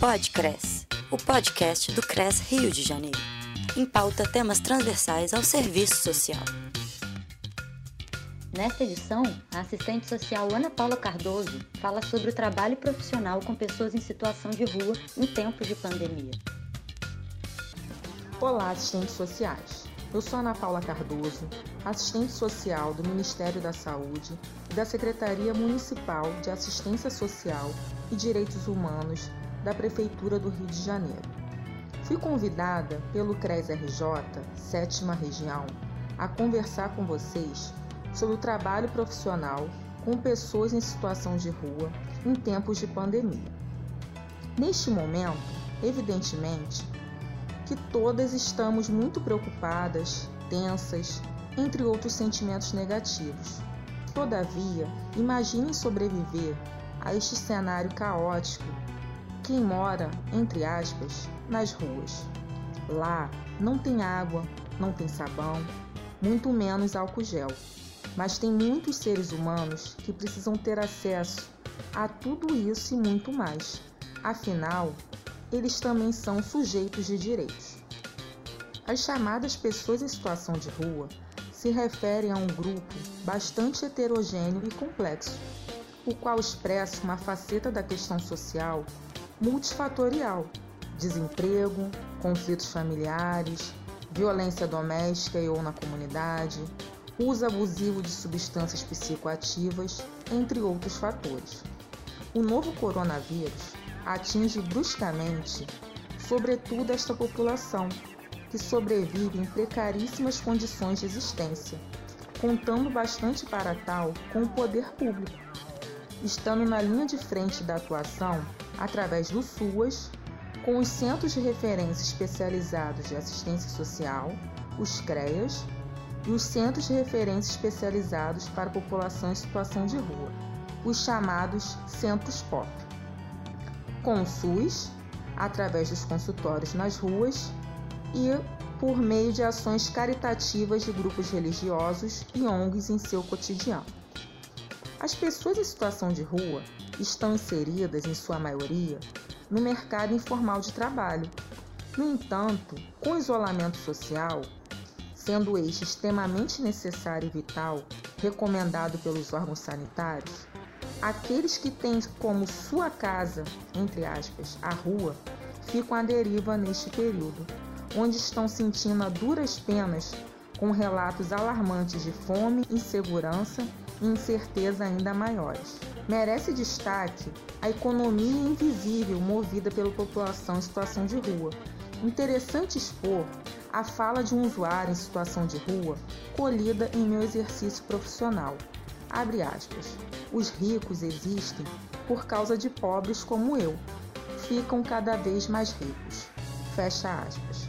Podcres, o podcast do CRES Rio de Janeiro. Em pauta temas transversais ao serviço social. Nesta edição, a assistente social Ana Paula Cardoso fala sobre o trabalho profissional com pessoas em situação de rua em tempos de pandemia. Olá, assistentes sociais. Eu sou Ana Paula Cardoso, assistente social do Ministério da Saúde e da Secretaria Municipal de Assistência Social e Direitos Humanos da Prefeitura do Rio de Janeiro. Fui convidada pelo CRES-RJ, sétima região, a conversar com vocês sobre o trabalho profissional com pessoas em situação de rua em tempos de pandemia. Neste momento, evidentemente, que todas estamos muito preocupadas, tensas, entre outros sentimentos negativos. Todavia, imaginem sobreviver a este cenário caótico quem mora, entre aspas, nas ruas. Lá não tem água, não tem sabão, muito menos álcool gel. Mas tem muitos seres humanos que precisam ter acesso a tudo isso e muito mais. Afinal, eles também são sujeitos de direitos. As chamadas pessoas em situação de rua se referem a um grupo bastante heterogêneo e complexo, o qual expressa uma faceta da questão social multifatorial: desemprego, conflitos familiares, violência doméstica e ou na comunidade, uso abusivo de substâncias psicoativas, entre outros fatores. O novo coronavírus atinge bruscamente, sobretudo esta população, que sobrevive em precaríssimas condições de existência, contando bastante para tal com o poder público, estando na linha de frente da atuação através do SUAS, com os Centros de Referência Especializados de Assistência Social, os CREAS, e os Centros de Referência Especializados para a População em Situação de Rua, os chamados Centros POP com o SUS, através dos consultórios nas ruas e por meio de ações caritativas de grupos religiosos e ONGs em seu cotidiano. As pessoas em situação de rua estão inseridas, em sua maioria, no mercado informal de trabalho. No entanto, com o isolamento social, sendo este extremamente necessário e vital, recomendado pelos órgãos sanitários, Aqueles que têm como sua casa, entre aspas, a rua, ficam à deriva neste período, onde estão sentindo a duras penas com relatos alarmantes de fome, insegurança e incerteza ainda maiores. Merece destaque a economia invisível movida pela população em situação de rua. Interessante expor a fala de um usuário em situação de rua colhida em meu exercício profissional. Abre aspas. Os ricos existem por causa de pobres como eu. Ficam cada vez mais ricos. Fecha aspas.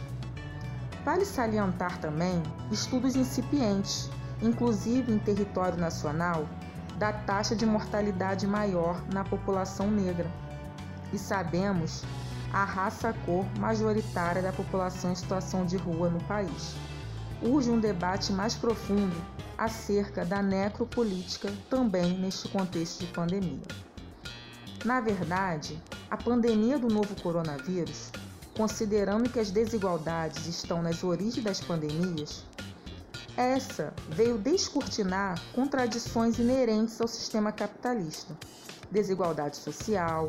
Vale salientar também estudos incipientes, inclusive em território nacional, da taxa de mortalidade maior na população negra. E sabemos a raça-cor majoritária da população em situação de rua no país. Urge um debate mais profundo acerca da necropolítica também neste contexto de pandemia. Na verdade, a pandemia do novo coronavírus, considerando que as desigualdades estão nas origens das pandemias, essa veio descortinar contradições inerentes ao sistema capitalista: desigualdade social,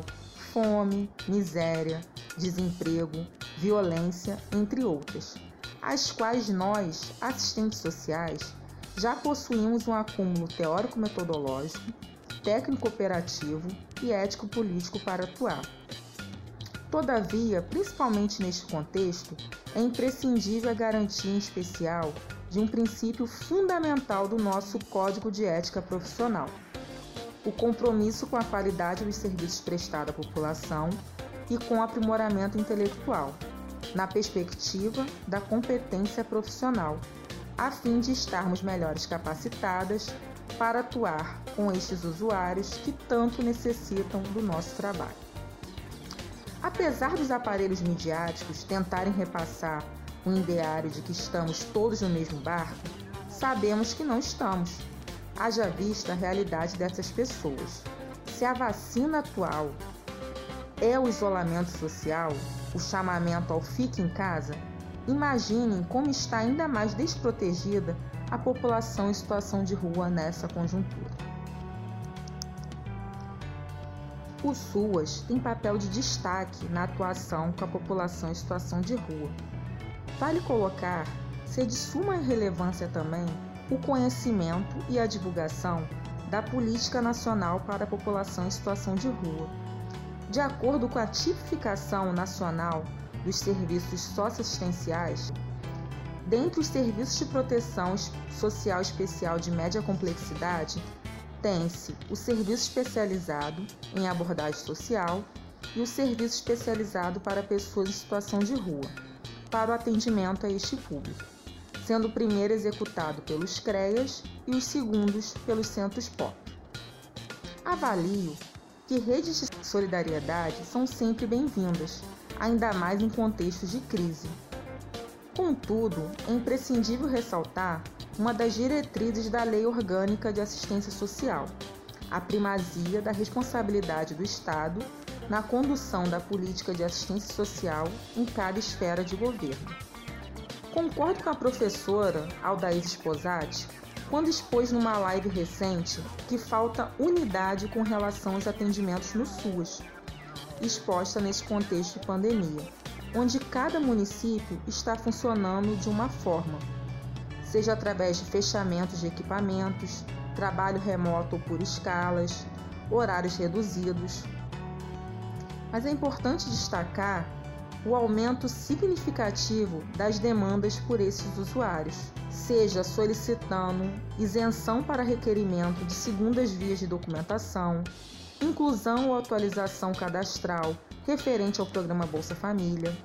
fome, miséria, desemprego, violência, entre outras, as quais nós, assistentes sociais, já possuímos um acúmulo teórico-metodológico, técnico-operativo e ético-político para atuar. Todavia, principalmente neste contexto, é imprescindível a garantia em especial de um princípio fundamental do nosso Código de Ética Profissional: o compromisso com a qualidade dos serviços prestados à população e com o aprimoramento intelectual, na perspectiva da competência profissional a fim de estarmos melhores capacitadas para atuar com estes usuários que tanto necessitam do nosso trabalho. Apesar dos aparelhos midiáticos tentarem repassar um ideário de que estamos todos no mesmo barco, sabemos que não estamos. Haja vista a realidade dessas pessoas. Se a vacina atual é o isolamento social, o chamamento ao fique em casa, imaginem como está ainda mais desprotegida a população em situação de rua nessa conjuntura. O SUAS tem papel de destaque na atuação com a população em situação de rua. Vale colocar ser de suma relevância também o conhecimento e a divulgação da Política Nacional para a População em Situação de Rua. De acordo com a tipificação nacional dos serviços socioassistenciais, dentre os serviços de proteção social especial de média complexidade, tem-se o serviço especializado em abordagem social e o serviço especializado para pessoas em situação de rua, para o atendimento a este público, sendo o primeiro executado pelos CREAS e os segundos pelos centros POP. Avalio que redes de solidariedade são sempre bem-vindas, ainda mais em contextos de crise. Contudo, é imprescindível ressaltar uma das diretrizes da Lei Orgânica de Assistência Social, a primazia da responsabilidade do Estado na condução da política de assistência social em cada esfera de governo. Concordo com a professora Aldaís Esposati quando expôs numa live recente que falta unidade com relação aos atendimentos no SUS, exposta nesse contexto de pandemia, onde cada município está funcionando de uma forma, seja através de fechamentos de equipamentos, trabalho remoto ou por escalas, horários reduzidos. Mas é importante destacar o aumento significativo das demandas por esses usuários, seja solicitando isenção para requerimento de segundas vias de documentação, inclusão ou atualização cadastral referente ao programa Bolsa Família,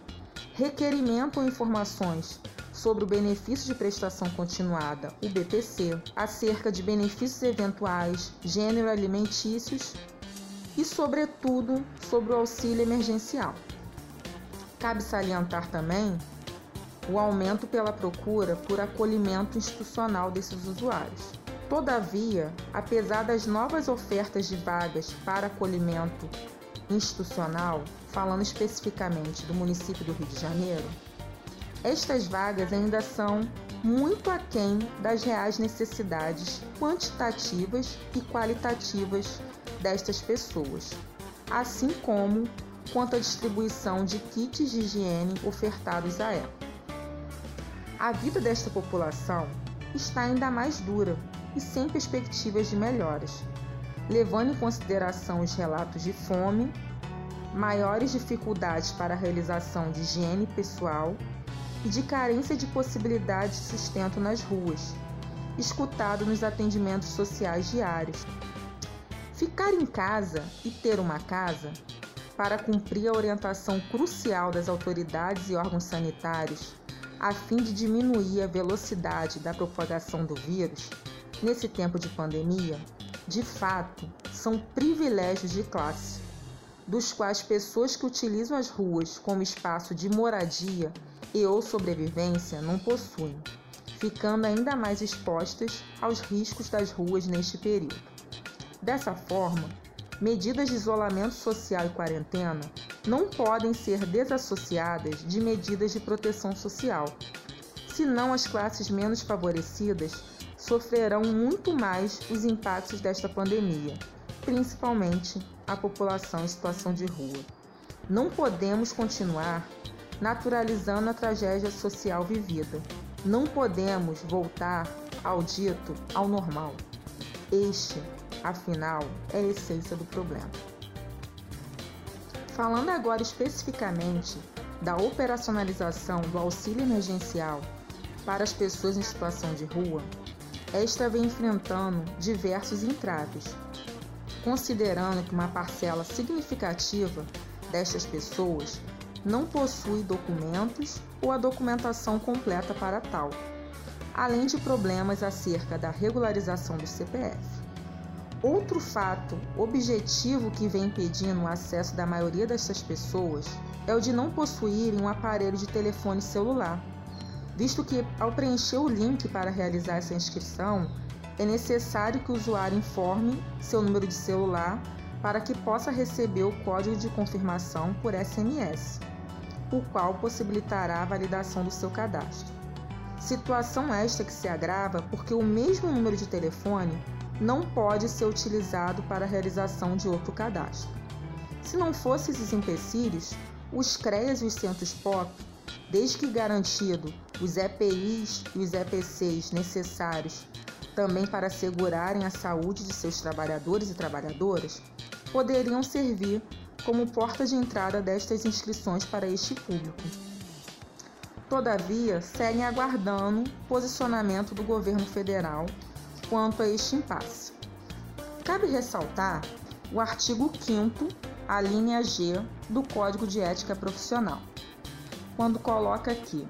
requerimento ou informações sobre o benefício de prestação continuada, o BPC, acerca de benefícios eventuais, gênero alimentícios e, sobretudo, sobre o auxílio emergencial. Cabe salientar também o aumento pela procura por acolhimento institucional desses usuários. Todavia, apesar das novas ofertas de vagas para acolhimento institucional, falando especificamente do município do Rio de Janeiro, estas vagas ainda são muito aquém das reais necessidades quantitativas e qualitativas destas pessoas, assim como quanto à distribuição de kits de higiene ofertados a ela. A vida desta população está ainda mais dura e sem perspectivas de melhoras, levando em consideração os relatos de fome, maiores dificuldades para a realização de higiene pessoal e de carência de possibilidades de sustento nas ruas, escutado nos atendimentos sociais diários. Ficar em casa e ter uma casa, para cumprir a orientação crucial das autoridades e órgãos sanitários, a fim de diminuir a velocidade da propagação do vírus, nesse tempo de pandemia, de fato, são privilégios de classe, dos quais pessoas que utilizam as ruas como espaço de moradia e ou sobrevivência não possuem, ficando ainda mais expostas aos riscos das ruas neste período. Dessa forma, medidas de isolamento social e quarentena não podem ser desassociadas de medidas de proteção social, senão as classes menos favorecidas sofrerão muito mais os impactos desta pandemia, principalmente a população em situação de rua. Não podemos continuar naturalizando a tragédia social vivida. Não podemos voltar ao dito ao normal. Este, afinal, é a essência do problema. Falando agora especificamente da operacionalização do auxílio emergencial para as pessoas em situação de rua, esta vem enfrentando diversos entraves, considerando que uma parcela significativa destas pessoas não possui documentos ou a documentação completa para tal, além de problemas acerca da regularização do CPF. Outro fato objetivo que vem impedindo o acesso da maioria dessas pessoas é o de não possuírem um aparelho de telefone celular, visto que, ao preencher o link para realizar essa inscrição, é necessário que o usuário informe seu número de celular para que possa receber o código de confirmação por SMS, o qual possibilitará a validação do seu cadastro. Situação esta que se agrava porque o mesmo número de telefone não pode ser utilizado para a realização de outro cadastro. Se não fossem esses empecilhos, os CREAS e os centros POP, desde que garantido os EPIs e os EPCs necessários também para assegurarem a saúde de seus trabalhadores e trabalhadoras, poderiam servir como porta de entrada destas inscrições para este público. Todavia, seguem aguardando posicionamento do governo federal quanto a este impasse. Cabe ressaltar o artigo 5 a linha G do Código de Ética Profissional, quando coloca aqui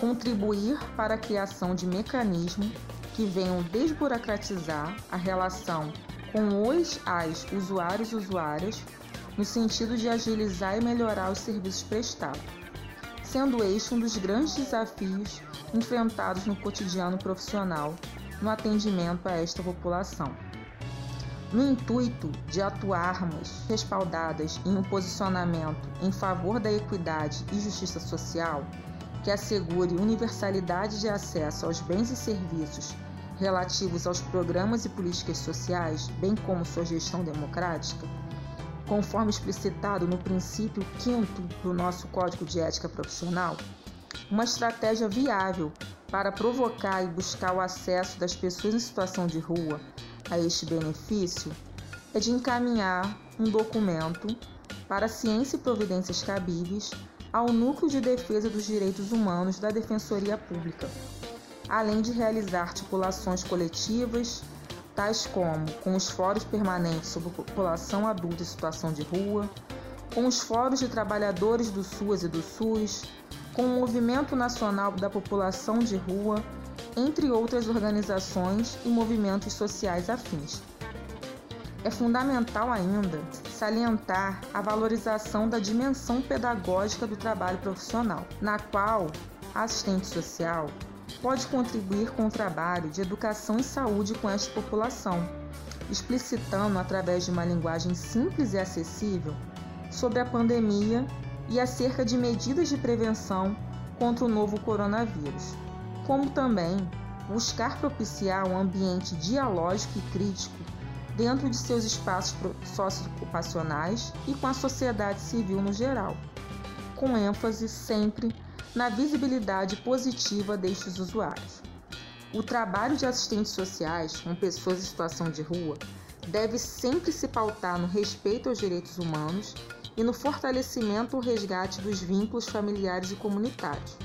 contribuir para a criação de mecanismos que venham desburocratizar a relação com os as usuários e usuárias no sentido de agilizar e melhorar os serviços prestados, sendo este um dos grandes desafios enfrentados no cotidiano profissional no atendimento a esta população. No intuito de atuarmos respaldadas em um posicionamento em favor da equidade e justiça social, que assegure universalidade de acesso aos bens e serviços relativos aos programas e políticas sociais, bem como sua gestão democrática, conforme explicitado no princípio 5 do nosso Código de Ética Profissional, uma estratégia viável para provocar e buscar o acesso das pessoas em situação de rua a este benefício é de encaminhar um documento para ciência e providências cabíveis ao Núcleo de Defesa dos Direitos Humanos da Defensoria Pública, além de realizar articulações coletivas, tais como com os fóruns permanentes sobre população adulta em situação de rua, com os fóruns de trabalhadores do SUAS e do SUS, com o Movimento Nacional da População de Rua entre outras organizações e movimentos sociais afins. É fundamental ainda salientar a valorização da dimensão pedagógica do trabalho profissional, na qual a assistente social pode contribuir com o trabalho de educação e saúde com esta população, explicitando através de uma linguagem simples e acessível sobre a pandemia e acerca de medidas de prevenção contra o novo coronavírus como também buscar propiciar um ambiente dialógico e crítico dentro de seus espaços socioocupacionais e com a sociedade civil no geral, com ênfase sempre na visibilidade positiva destes usuários. O trabalho de assistentes sociais com pessoas em situação de rua deve sempre se pautar no respeito aos direitos humanos e no fortalecimento ou resgate dos vínculos familiares e comunitários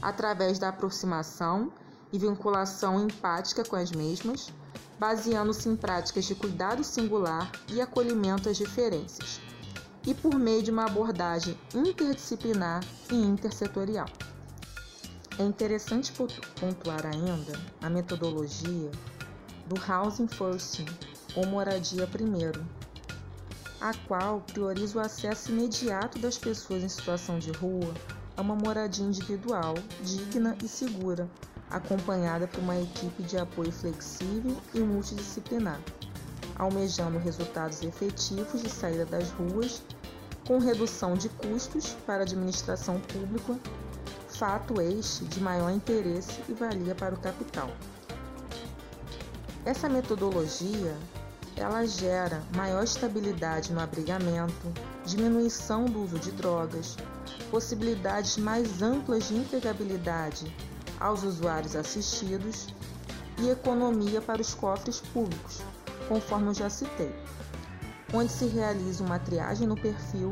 através da aproximação e vinculação empática com as mesmas, baseando-se em práticas de cuidado singular e acolhimento às diferenças, e por meio de uma abordagem interdisciplinar e intersetorial. É interessante pontuar ainda a metodologia do Housing First, ou Moradia Primeiro, a qual prioriza o acesso imediato das pessoas em situação de rua a uma moradia individual, digna e segura, acompanhada por uma equipe de apoio flexível e multidisciplinar, almejando resultados efetivos de saída das ruas, com redução de custos para a administração pública, fato este de maior interesse e valia para o capital. Essa metodologia ela gera maior estabilidade no abrigamento, diminuição do uso de drogas, possibilidades mais amplas de empregabilidade aos usuários assistidos e economia para os cofres públicos, conforme eu já citei, onde se realiza uma triagem no perfil,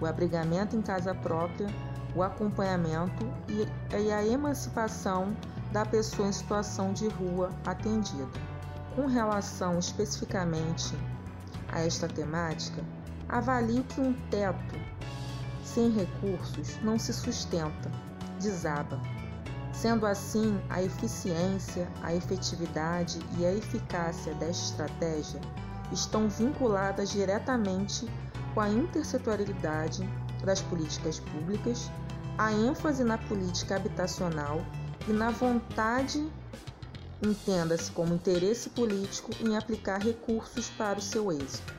o abrigamento em casa própria, o acompanhamento e a emancipação da pessoa em situação de rua atendida. Com relação especificamente a esta temática, avalio que um teto sem recursos não se sustenta, desaba. Sendo assim, a eficiência, a efetividade e a eficácia desta estratégia estão vinculadas diretamente com a intersetorialidade das políticas públicas, a ênfase na política habitacional e na vontade, entenda-se como interesse político em aplicar recursos para o seu êxito.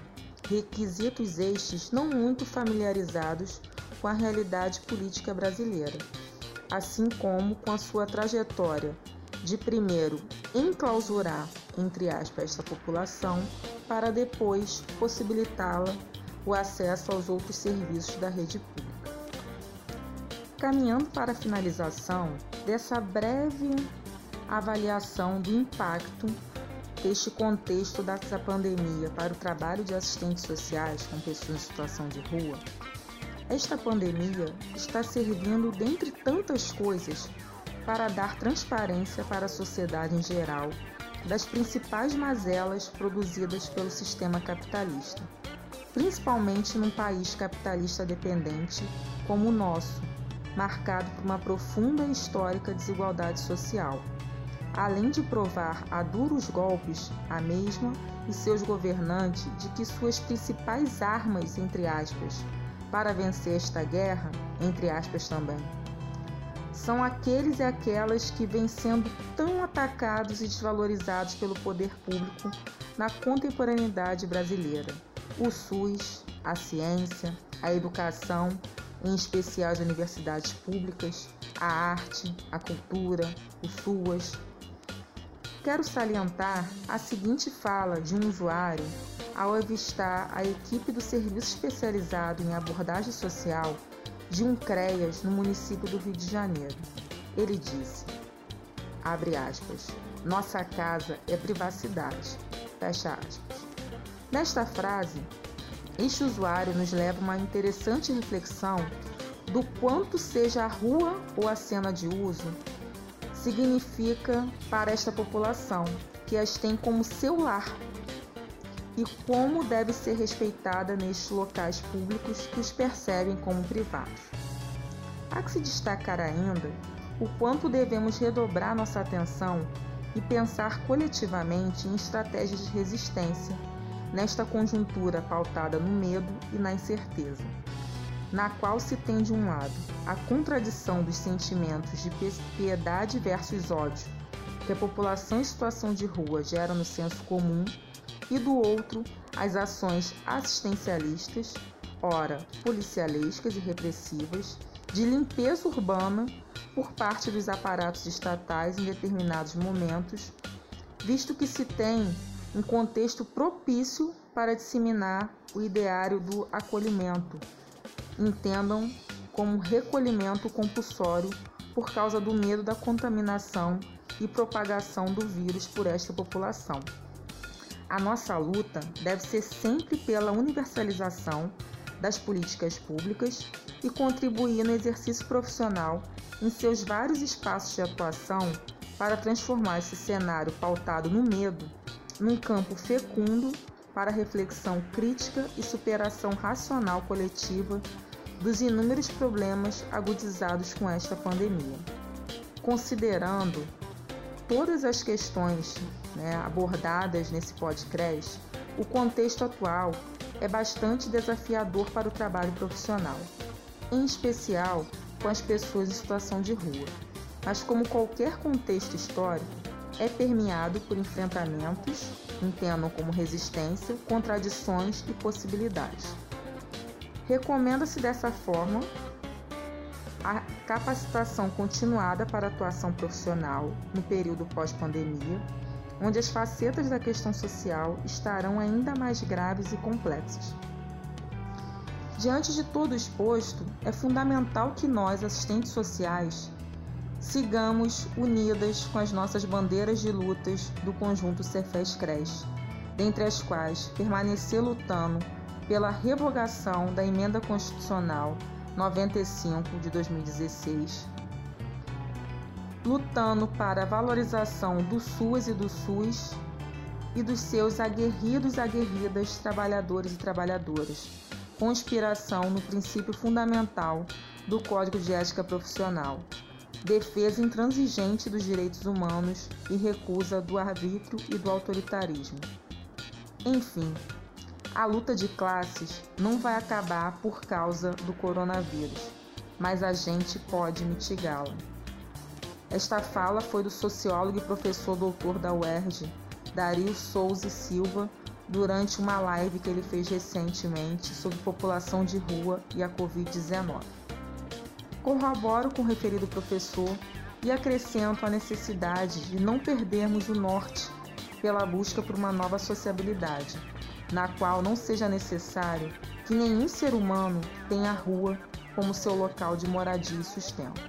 requisitos estes não muito familiarizados com a realidade política brasileira, assim como com a sua trajetória de primeiro enclausurar, entre aspas, esta população, para depois possibilitá-la o acesso aos outros serviços da rede pública. Caminhando para a finalização dessa breve avaliação do impacto deste contexto dessa pandemia para o trabalho de assistentes sociais com pessoas em situação de rua, esta pandemia está servindo, dentre tantas coisas, para dar transparência para a sociedade em geral das principais mazelas produzidas pelo sistema capitalista, principalmente num país capitalista dependente como o nosso, marcado por uma profunda e histórica desigualdade social, além de provar a duros golpes a mesma e seus governantes de que suas principais armas, entre aspas, para vencer esta guerra, entre aspas também, são aqueles e aquelas que vêm sendo tão atacados e desvalorizados pelo poder público na contemporaneidade brasileira: o SUS, a ciência, a educação, em especial as universidades públicas, a arte, a cultura, o SUAS. Quero salientar a seguinte fala de um usuário ao avistar a equipe do Serviço Especializado em Abordagem Social de um CREAS no município do Rio de Janeiro. Ele disse, abre aspas, nossa casa é privacidade, fecha aspas. Nesta frase, este usuário nos leva a uma interessante reflexão do quanto seja a rua ou a cena de uso significa para esta população que as tem como seu lar e como deve ser respeitada nestes locais públicos que os percebem como privados. Há que se destacar ainda o quanto devemos redobrar nossa atenção e pensar coletivamente em estratégias de resistência nesta conjuntura pautada no medo e na incerteza, na qual se tem de um lado a contradição dos sentimentos de piedade versus ódio que a população em situação de rua gera no senso comum e do outro as ações assistencialistas, ora policialescas e repressivas, de limpeza urbana por parte dos aparatos estatais em determinados momentos, visto que se tem um contexto propício para disseminar o ideário do acolhimento. Entendam como recolhimento compulsório por causa do medo da contaminação e propagação do vírus por esta população. A nossa luta deve ser sempre pela universalização das políticas públicas e contribuir no exercício profissional em seus vários espaços de atuação para transformar esse cenário pautado no medo num campo fecundo para reflexão crítica e superação racional coletiva dos inúmeros problemas agudizados com esta pandemia. Considerando todas as questões né, abordadas nesse podcast, o contexto atual é bastante desafiador para o trabalho profissional, em especial com as pessoas em situação de rua. Mas, como qualquer contexto histórico, é permeado por enfrentamentos, entendam como resistência, contradições e possibilidades. Recomenda-se dessa forma a capacitação continuada para atuação profissional no período pós-pandemia, onde as facetas da questão social estarão ainda mais graves e complexas. Diante de todo exposto, é fundamental que nós, assistentes sociais, sigamos unidas com as nossas bandeiras de lutas do conjunto Cefes Cres, dentre as quais permanecer lutando pela revogação da emenda constitucional 95 de 2016, lutando para a valorização do SUS e do SUS e dos seus aguerridos e aguerridas trabalhadores e trabalhadoras, com inspiração no princípio fundamental do Código de Ética Profissional, defesa intransigente dos direitos humanos e recusa do arbítrio e do autoritarismo. Enfim, a luta de classes não vai acabar por causa do coronavírus, mas a gente pode mitigá-la. Esta fala foi do sociólogo e professor doutor da UERJ, Dario Souza Silva, durante uma live que ele fez recentemente sobre população de rua e a Covid-19. Corroboro com o referido professor e acrescento a necessidade de não perdermos o norte pela busca por uma nova sociabilidade, na qual não seja necessário que nenhum ser humano tenha a rua como seu local de moradia e sustento.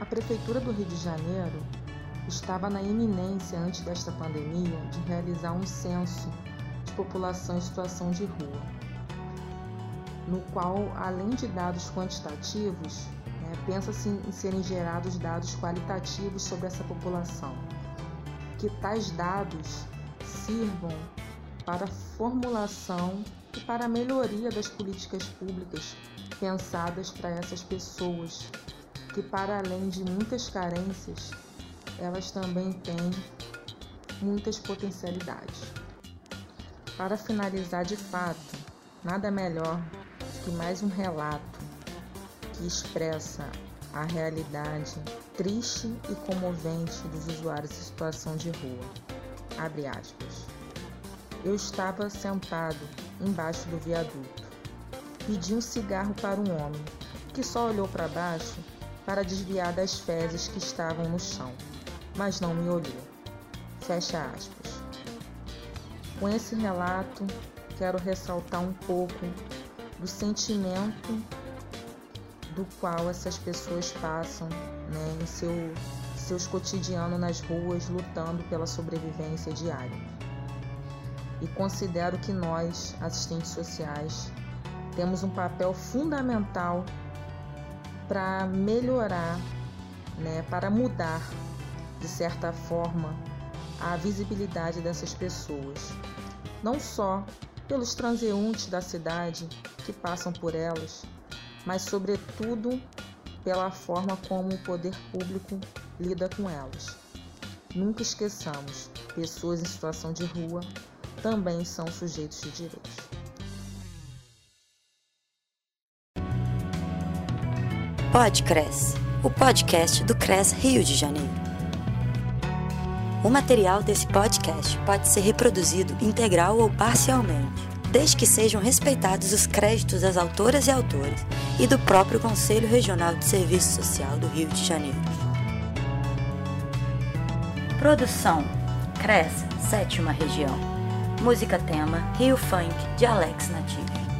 A Prefeitura do Rio de Janeiro estava na iminência, antes desta pandemia, de realizar um censo de população em situação de rua, no qual, além de dados quantitativos, né, pensa-se em serem gerados dados qualitativos sobre essa população, que tais dados sirvam para a formulação e para a melhoria das políticas públicas pensadas para essas pessoas, que para além de muitas carências, elas também têm muitas potencialidades. Para finalizar de fato, nada melhor que mais um relato que expressa a realidade triste e comovente dos usuários em situação de rua. Abre aspas. Eu estava sentado embaixo do viaduto. Pedi um cigarro para um homem, que só olhou para baixo para desviar das fezes que estavam no chão mas não me olhou. Fecha aspas. Com esse relato, quero ressaltar um pouco do sentimento do qual essas pessoas passam né, em seu, seus cotidianos nas ruas, lutando pela sobrevivência diária. E considero que nós, assistentes sociais, temos um papel fundamental para melhorar, né, para mudar de certa forma, a visibilidade dessas pessoas, não só pelos transeuntes da cidade que passam por elas, mas, sobretudo, pela forma como o poder público lida com elas. Nunca esqueçamos, pessoas em situação de rua também são sujeitos de direitos. Podcres, o podcast do CRES Rio de Janeiro. O material desse podcast pode ser reproduzido integral ou parcialmente, desde que sejam respeitados os créditos das autoras e autores e do próprio Conselho Regional de Serviço Social do Rio de Janeiro. Produção: CRES, Sétima Região. Música tema: Rio Funk, de Alex Native.